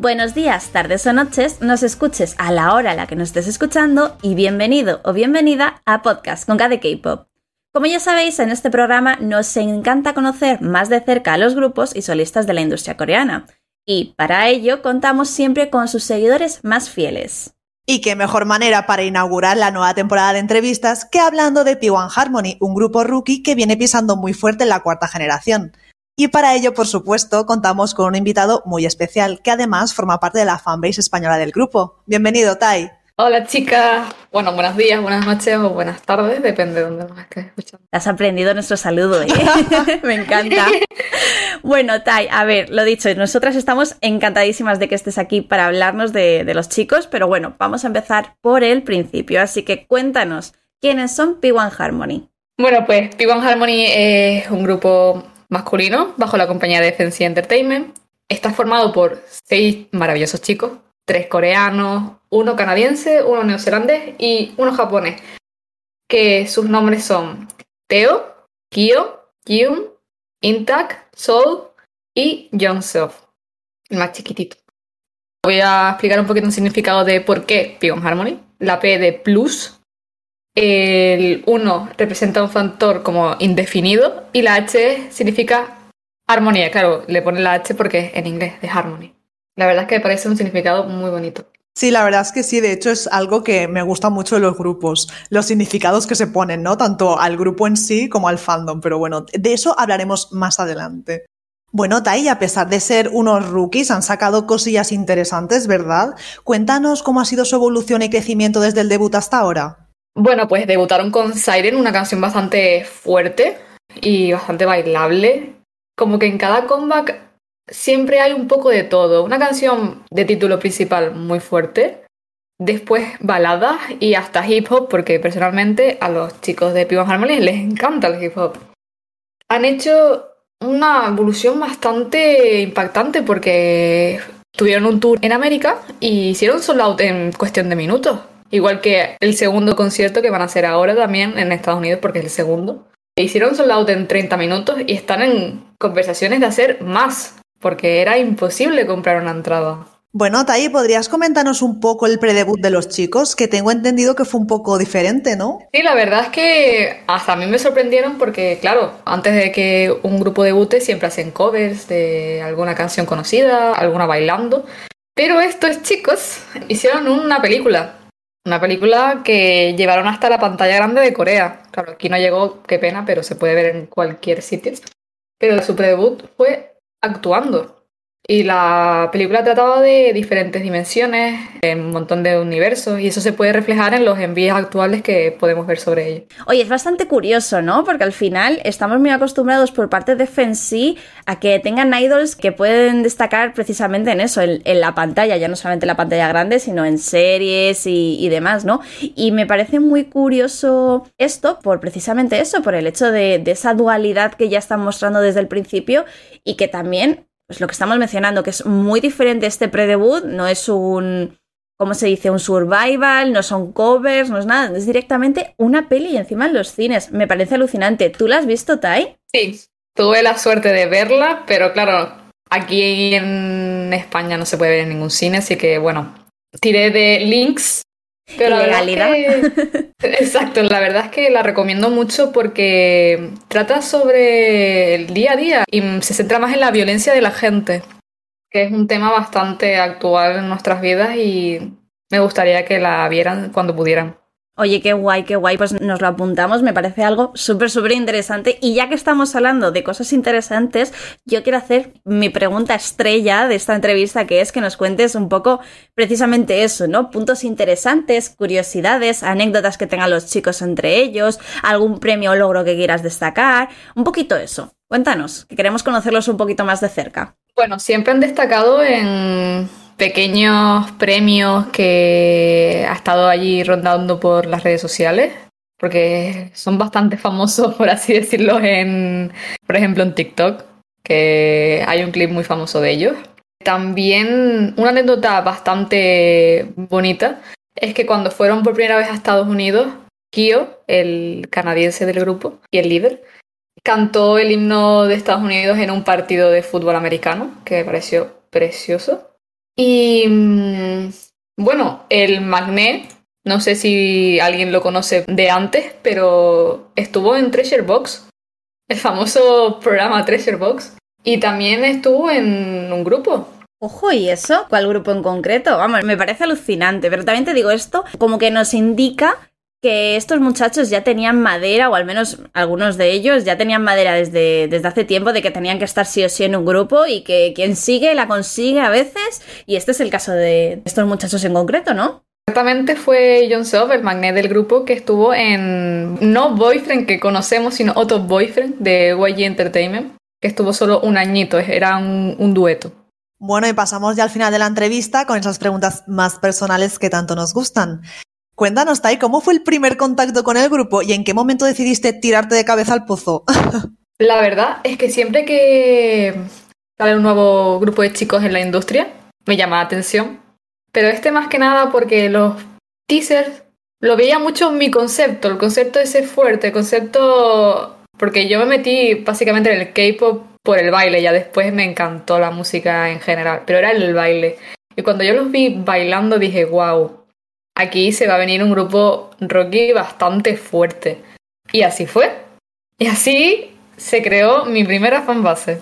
Buenos días, tardes o noches, nos escuches a la hora a la que nos estés escuchando y bienvenido o bienvenida a Podcast con K K-Pop. Como ya sabéis, en este programa nos encanta conocer más de cerca a los grupos y solistas de la industria coreana. Y para ello contamos siempre con sus seguidores más fieles. Y qué mejor manera para inaugurar la nueva temporada de entrevistas que hablando de P1 Harmony, un grupo rookie que viene pisando muy fuerte en la cuarta generación. Y para ello, por supuesto, contamos con un invitado muy especial que además forma parte de la fanbase española del grupo. Bienvenido, Tai. Hola chicas, bueno, buenos días, buenas noches o buenas tardes, depende de dónde nos estés escuchando. Has aprendido nuestro saludo, ¿eh? Me encanta. Bueno, Tai, a ver, lo dicho, nosotras estamos encantadísimas de que estés aquí para hablarnos de, de los chicos, pero bueno, vamos a empezar por el principio, así que cuéntanos, ¿quiénes son P1 Harmony? Bueno, pues P1 Harmony es un grupo masculino bajo la compañía de Fancy Entertainment. Está formado por seis maravillosos chicos, tres coreanos, uno canadiense, uno neozelandés y uno japonés, que sus nombres son Teo, Kyo, Kyun, Intak, Soul y Jongseof, el más chiquitito. Voy a explicar un poquito el significado de por qué Pion Harmony. La P de plus el 1 representa un factor como indefinido y la H significa armonía. Claro, le pone la H porque es en inglés, de harmony. La verdad es que me parece un significado muy bonito. Sí, la verdad es que sí, de hecho es algo que me gusta mucho de los grupos, los significados que se ponen, ¿no? Tanto al grupo en sí como al fandom, pero bueno, de eso hablaremos más adelante. Bueno, Tai, a pesar de ser unos rookies, han sacado cosillas interesantes, ¿verdad? Cuéntanos cómo ha sido su evolución y crecimiento desde el debut hasta ahora. Bueno, pues debutaron con Siren, una canción bastante fuerte y bastante bailable. Como que en cada comeback siempre hay un poco de todo. Una canción de título principal muy fuerte, después baladas y hasta hip hop, porque personalmente a los chicos de Pivo Harmony les encanta el hip hop. Han hecho una evolución bastante impactante porque tuvieron un tour en América y hicieron sold out en cuestión de minutos. Igual que el segundo concierto que van a hacer ahora también en Estados Unidos, porque es el segundo. Hicieron sold out en 30 minutos y están en conversaciones de hacer más, porque era imposible comprar una entrada. Bueno, Tai, ¿podrías comentarnos un poco el predebut de los chicos? Que tengo entendido que fue un poco diferente, ¿no? Sí, la verdad es que hasta a mí me sorprendieron porque, claro, antes de que un grupo debute siempre hacen covers de alguna canción conocida, alguna bailando. Pero estos chicos hicieron una película una película que llevaron hasta la pantalla grande de Corea. Claro, aquí no llegó, qué pena, pero se puede ver en cualquier sitio. Pero su debut fue actuando. Y la película trataba de diferentes dimensiones, en un montón de universos, y eso se puede reflejar en los envíos actuales que podemos ver sobre ello. Oye, es bastante curioso, ¿no? Porque al final estamos muy acostumbrados por parte de Fancy a que tengan idols que pueden destacar precisamente en eso, en, la pantalla, ya no solamente en la pantalla grande, sino en series y, demás, ¿no? Y me parece muy curioso esto por precisamente eso, por el hecho de, de esa dualidad que ya están mostrando desde el principio y que también pues lo que estamos mencionando, que es muy diferente este pre-debut, no es un, ¿cómo se dice? Un survival, no son covers, no es nada, es directamente una peli y encima en los cines. Me parece alucinante. ¿Tú la has visto, Tai? Sí, tuve la suerte de verla, pero claro, aquí en España no se puede ver en ningún cine, así que bueno, tiré de links pero Ilegalidad. Exacto, la verdad es que la recomiendo mucho porque trata sobre el día a día y se centra más en la violencia de la gente, que es un tema bastante actual en nuestras vidas y me gustaría que la vieran cuando pudieran. Oye, qué guay, qué guay, pues nos lo apuntamos, me parece algo súper, súper interesante. Y ya que estamos hablando de cosas interesantes, yo quiero hacer mi pregunta estrella de esta entrevista, que es que nos cuentes un poco precisamente eso, ¿no? Puntos interesantes, curiosidades, anécdotas que tengan los chicos entre ellos, algún premio o logro que quieras destacar, un poquito eso. Cuéntanos, que queremos conocerlos un poquito más de cerca. Bueno, siempre han destacado en pequeños premios que ha estado allí rondando por las redes sociales, porque son bastante famosos, por así decirlo, en, por ejemplo, en TikTok, que hay un clip muy famoso de ellos. También una anécdota bastante bonita es que cuando fueron por primera vez a Estados Unidos, Kyo, el canadiense del grupo y el líder, cantó el himno de Estados Unidos en un partido de fútbol americano, que me pareció precioso. Y mm, bueno, el Magnet, no sé si alguien lo conoce de antes, pero estuvo en Treasure Box, el famoso programa Treasure Box, y también estuvo en un grupo. Ojo, ¿y eso? ¿Cuál grupo en concreto? Vamos, me parece alucinante, pero también te digo esto como que nos indica que estos muchachos ya tenían madera, o al menos algunos de ellos ya tenían madera desde, desde hace tiempo de que tenían que estar sí o sí en un grupo y que quien sigue la consigue a veces, y este es el caso de estos muchachos en concreto, ¿no? Exactamente fue John Sov, el magnet del grupo, que estuvo en no Boyfriend que conocemos, sino otro Boyfriend de YG Entertainment, que estuvo solo un añito, era un, un dueto. Bueno, y pasamos ya al final de la entrevista con esas preguntas más personales que tanto nos gustan. Cuéntanos, Tai, ¿cómo fue el primer contacto con el grupo y en qué momento decidiste tirarte de cabeza al pozo? La verdad es que siempre que sale un nuevo grupo de chicos en la industria, me llama la atención. Pero este más que nada porque los teasers lo veía mucho mi concepto, el concepto ese fuerte, el concepto... Porque yo me metí básicamente en el K-pop por el baile, ya después me encantó la música en general, pero era el baile. Y cuando yo los vi bailando dije, wow, aquí se va a venir un grupo rocky bastante fuerte. Y así fue. Y así se creó mi primera fanbase.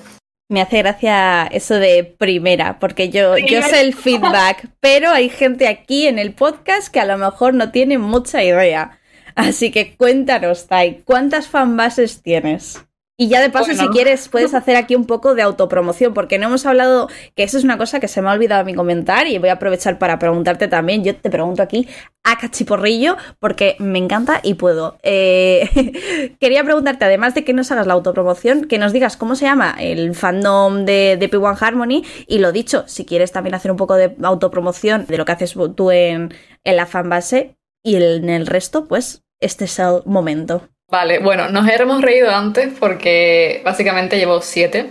Me hace gracia eso de primera, porque yo, yo sé el feedback, pero hay gente aquí en el podcast que a lo mejor no tiene mucha idea. Así que cuéntanos, Tai, ¿cuántas fanbases tienes? Y ya de paso, si quieres, puedes hacer aquí un poco de autopromoción, porque no hemos hablado, que eso es una cosa que se me ha olvidado mi comentar y voy a aprovechar para preguntarte también. Yo te pregunto aquí a cachiporrillo, porque me encanta y puedo. Eh, quería preguntarte, además de que nos hagas la autopromoción, que nos digas cómo se llama el fandom de, de P1 Harmony y lo dicho, si quieres también hacer un poco de autopromoción de lo que haces tú en, en la fanbase y en el resto, pues este es el momento. Vale, bueno, nos hemos reído antes porque básicamente llevo siete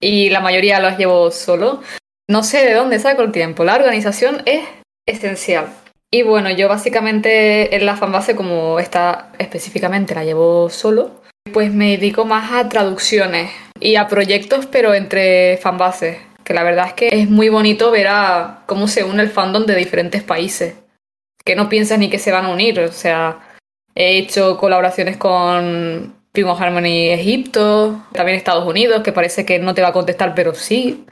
y la mayoría los llevo solo. No sé de dónde saco el tiempo. La organización es esencial. Y bueno, yo básicamente en la fanbase, como esta específicamente la llevo solo, pues me dedico más a traducciones y a proyectos, pero entre fanbases. Que la verdad es que es muy bonito ver a cómo se une el fandom de diferentes países. Que no piensas ni que se van a unir. O sea, He hecho colaboraciones con Primo Harmony Egipto, también Estados Unidos, que parece que no te va a contestar, pero sí,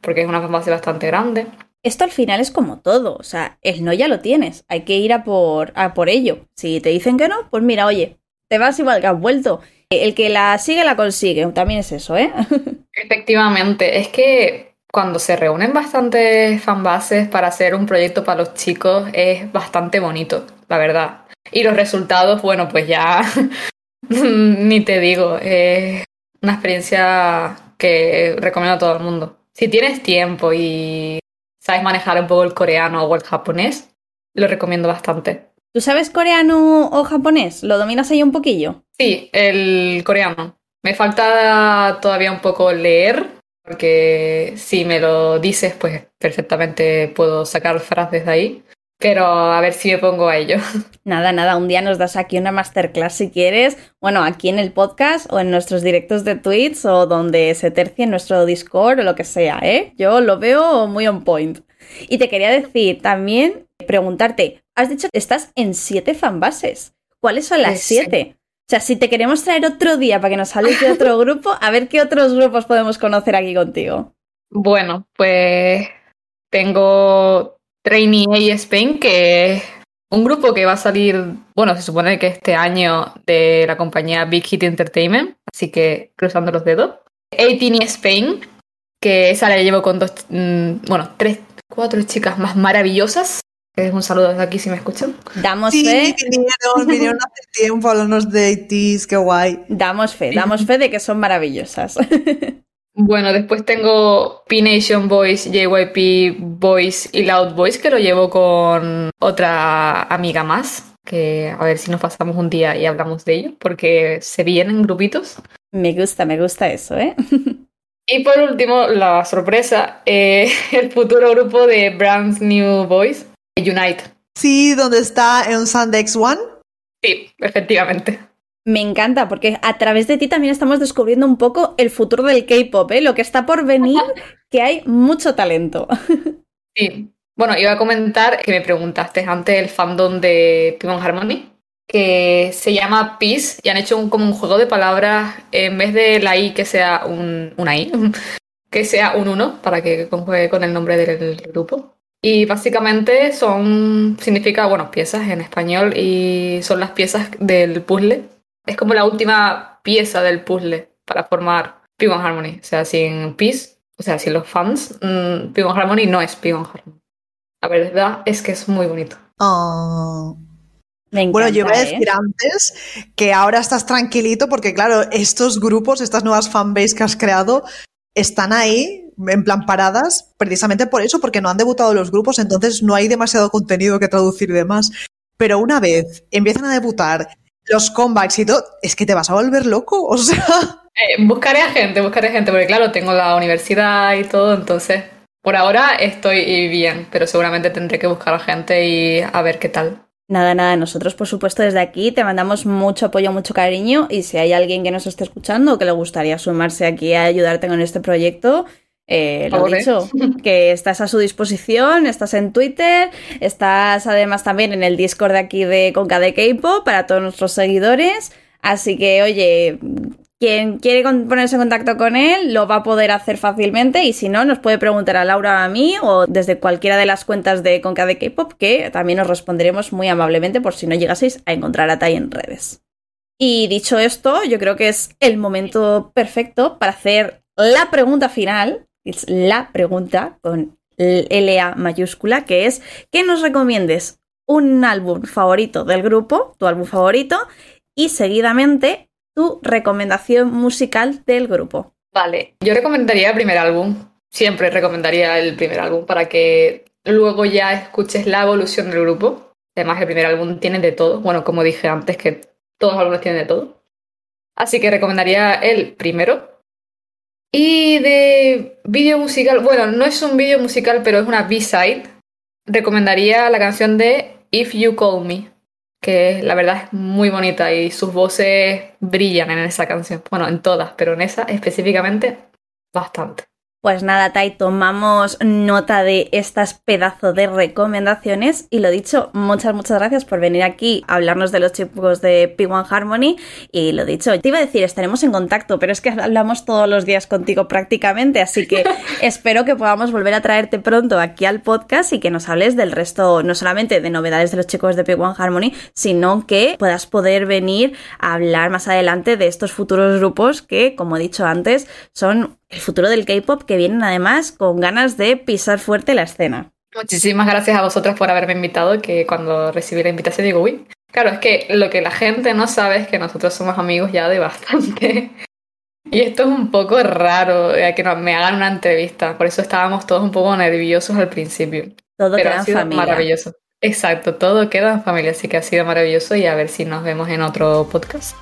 porque es una base bastante grande. Esto al final es como todo, o sea, el no ya lo tienes, hay que ir a por, a por ello. Si te dicen que no, pues mira, oye, te vas igual que has vuelto. El que la sigue la consigue, también es eso, ¿eh? Efectivamente, es que cuando se reúnen bastantes fanbases para hacer un proyecto para los chicos es bastante bonito, la verdad. Y los resultados, bueno, pues ya ni te digo, es una experiencia que recomiendo a todo el mundo. Si tienes tiempo y sabes manejar un poco el coreano o el japonés, lo recomiendo bastante. ¿Tú sabes coreano o japonés? ¿Lo dominas ahí un poquillo? Sí, el coreano. Me falta todavía un poco leer, porque si me lo dices, pues perfectamente puedo sacar frases de ahí pero a ver si me pongo a ello. Nada, nada, un día nos das aquí una masterclass si quieres, bueno, aquí en el podcast o en nuestros directos de tweets o donde se tercie en nuestro Discord o lo que sea, ¿eh? Yo lo veo muy on point. Y te quería decir también, preguntarte, has dicho que estás en siete fanbases. ¿Cuáles son las siete? O sea, si te queremos traer otro día para que nos hables de otro grupo, a ver qué otros grupos podemos conocer aquí contigo. Bueno, pues tengo Trainee A Spain, que es un grupo que va a salir, bueno, se supone que este año de la compañía Big Hit Entertainment, así que cruzando los dedos. 18 Spain, que esa la llevo con dos, mm, bueno, tres, cuatro chicas más maravillosas. Es un saludo desde aquí si me escuchan. Damos fe. Vinieron, vinieron hace tiempo a hablarnos de 80 qué guay. Damos fe, damos fe de que son maravillosas. Bueno, después tengo P-Nation Boys, JYP Boys y Loud Boys, que lo llevo con otra amiga más, que a ver si nos pasamos un día y hablamos de ello, porque se vienen grupitos. Me gusta, me gusta eso, ¿eh? y por último, la sorpresa, eh, el futuro grupo de Brand New Boys, Unite. Sí, donde está en Sandex One. Sí, efectivamente. Me encanta porque a través de ti también estamos descubriendo un poco el futuro del K-pop, ¿eh? lo que está por venir, que hay mucho talento. Sí. Bueno, iba a comentar que me preguntaste antes el fandom de Pimon Harmony, que se llama Peace y han hecho un, como un juego de palabras en vez de la I que sea un, una I, que sea un 1 para que conjuegue con el nombre del grupo. Y básicamente son, significa, bueno, piezas en español y son las piezas del puzzle. Es como la última pieza del puzzle para formar P1 Harmony. O sea, sin Peace, o sea, sin los fans, mmm, P1 Harmony no es P1 Harmony. La verdad es que es muy bonito. Oh. Me encanta, Bueno, yo iba a ¿eh? decir antes que ahora estás tranquilito porque, claro, estos grupos, estas nuevas fanbase que has creado, están ahí en plan paradas precisamente por eso, porque no han debutado los grupos, entonces no hay demasiado contenido que traducir y demás. Pero una vez empiezan a debutar los comebacks y todo, es que te vas a volver loco, o sea... Eh, buscaré a gente, buscaré gente, porque claro, tengo la universidad y todo, entonces por ahora estoy bien, pero seguramente tendré que buscar a gente y a ver qué tal. Nada, nada, nosotros por supuesto desde aquí te mandamos mucho apoyo, mucho cariño y si hay alguien que nos esté escuchando o que le gustaría sumarse aquí a ayudarte con este proyecto, eh, lo dicho, que estás a su disposición, estás en Twitter, estás además también en el Discord de aquí de Conca de K-Pop para todos nuestros seguidores, así que oye, quien quiere ponerse en contacto con él lo va a poder hacer fácilmente. Y si no nos puede preguntar a Laura o a mí o desde cualquiera de las cuentas de Conca de K-Pop que también os responderemos muy amablemente por si no llegaseis a encontrar a Tai en redes. Y dicho esto, yo creo que es el momento perfecto para hacer la pregunta final, es la pregunta con LA mayúscula, que es que nos recomiendes un álbum favorito del grupo, tu álbum favorito, y seguidamente tu recomendación musical del grupo. Vale, yo recomendaría el primer álbum. Siempre recomendaría el primer álbum para que luego ya escuches la evolución del grupo. Además, el primer álbum tiene de todo. Bueno, como dije antes, que todos los álbumes tienen de todo. Así que recomendaría el primero. Y de vídeo musical, bueno, no es un vídeo musical, pero es una B-side. Recomendaría la canción de If You Call Me, que la verdad es muy bonita y sus voces brillan en esa canción. Bueno, en todas, pero en esa específicamente bastante. Pues nada, Tai, tomamos nota de estas pedazos de recomendaciones y lo dicho, muchas, muchas gracias por venir aquí a hablarnos de los chicos de P1 Harmony. Y lo dicho, te iba a decir, estaremos en contacto, pero es que hablamos todos los días contigo prácticamente, así que espero que podamos volver a traerte pronto aquí al podcast y que nos hables del resto, no solamente de novedades de los chicos de P1 Harmony, sino que puedas poder venir a hablar más adelante de estos futuros grupos que, como he dicho antes, son el futuro del K-pop que vienen además con ganas de pisar fuerte la escena. Muchísimas gracias a vosotras por haberme invitado, que cuando recibí la invitación digo, uy, claro, es que lo que la gente no sabe es que nosotros somos amigos ya de bastante. Y esto es un poco raro, eh, que no- me hagan una entrevista, por eso estábamos todos un poco nerviosos al principio. Todo Pero queda ha sido familia. maravilloso. Exacto, todo queda en familia, así que ha sido maravilloso y a ver si nos vemos en otro podcast.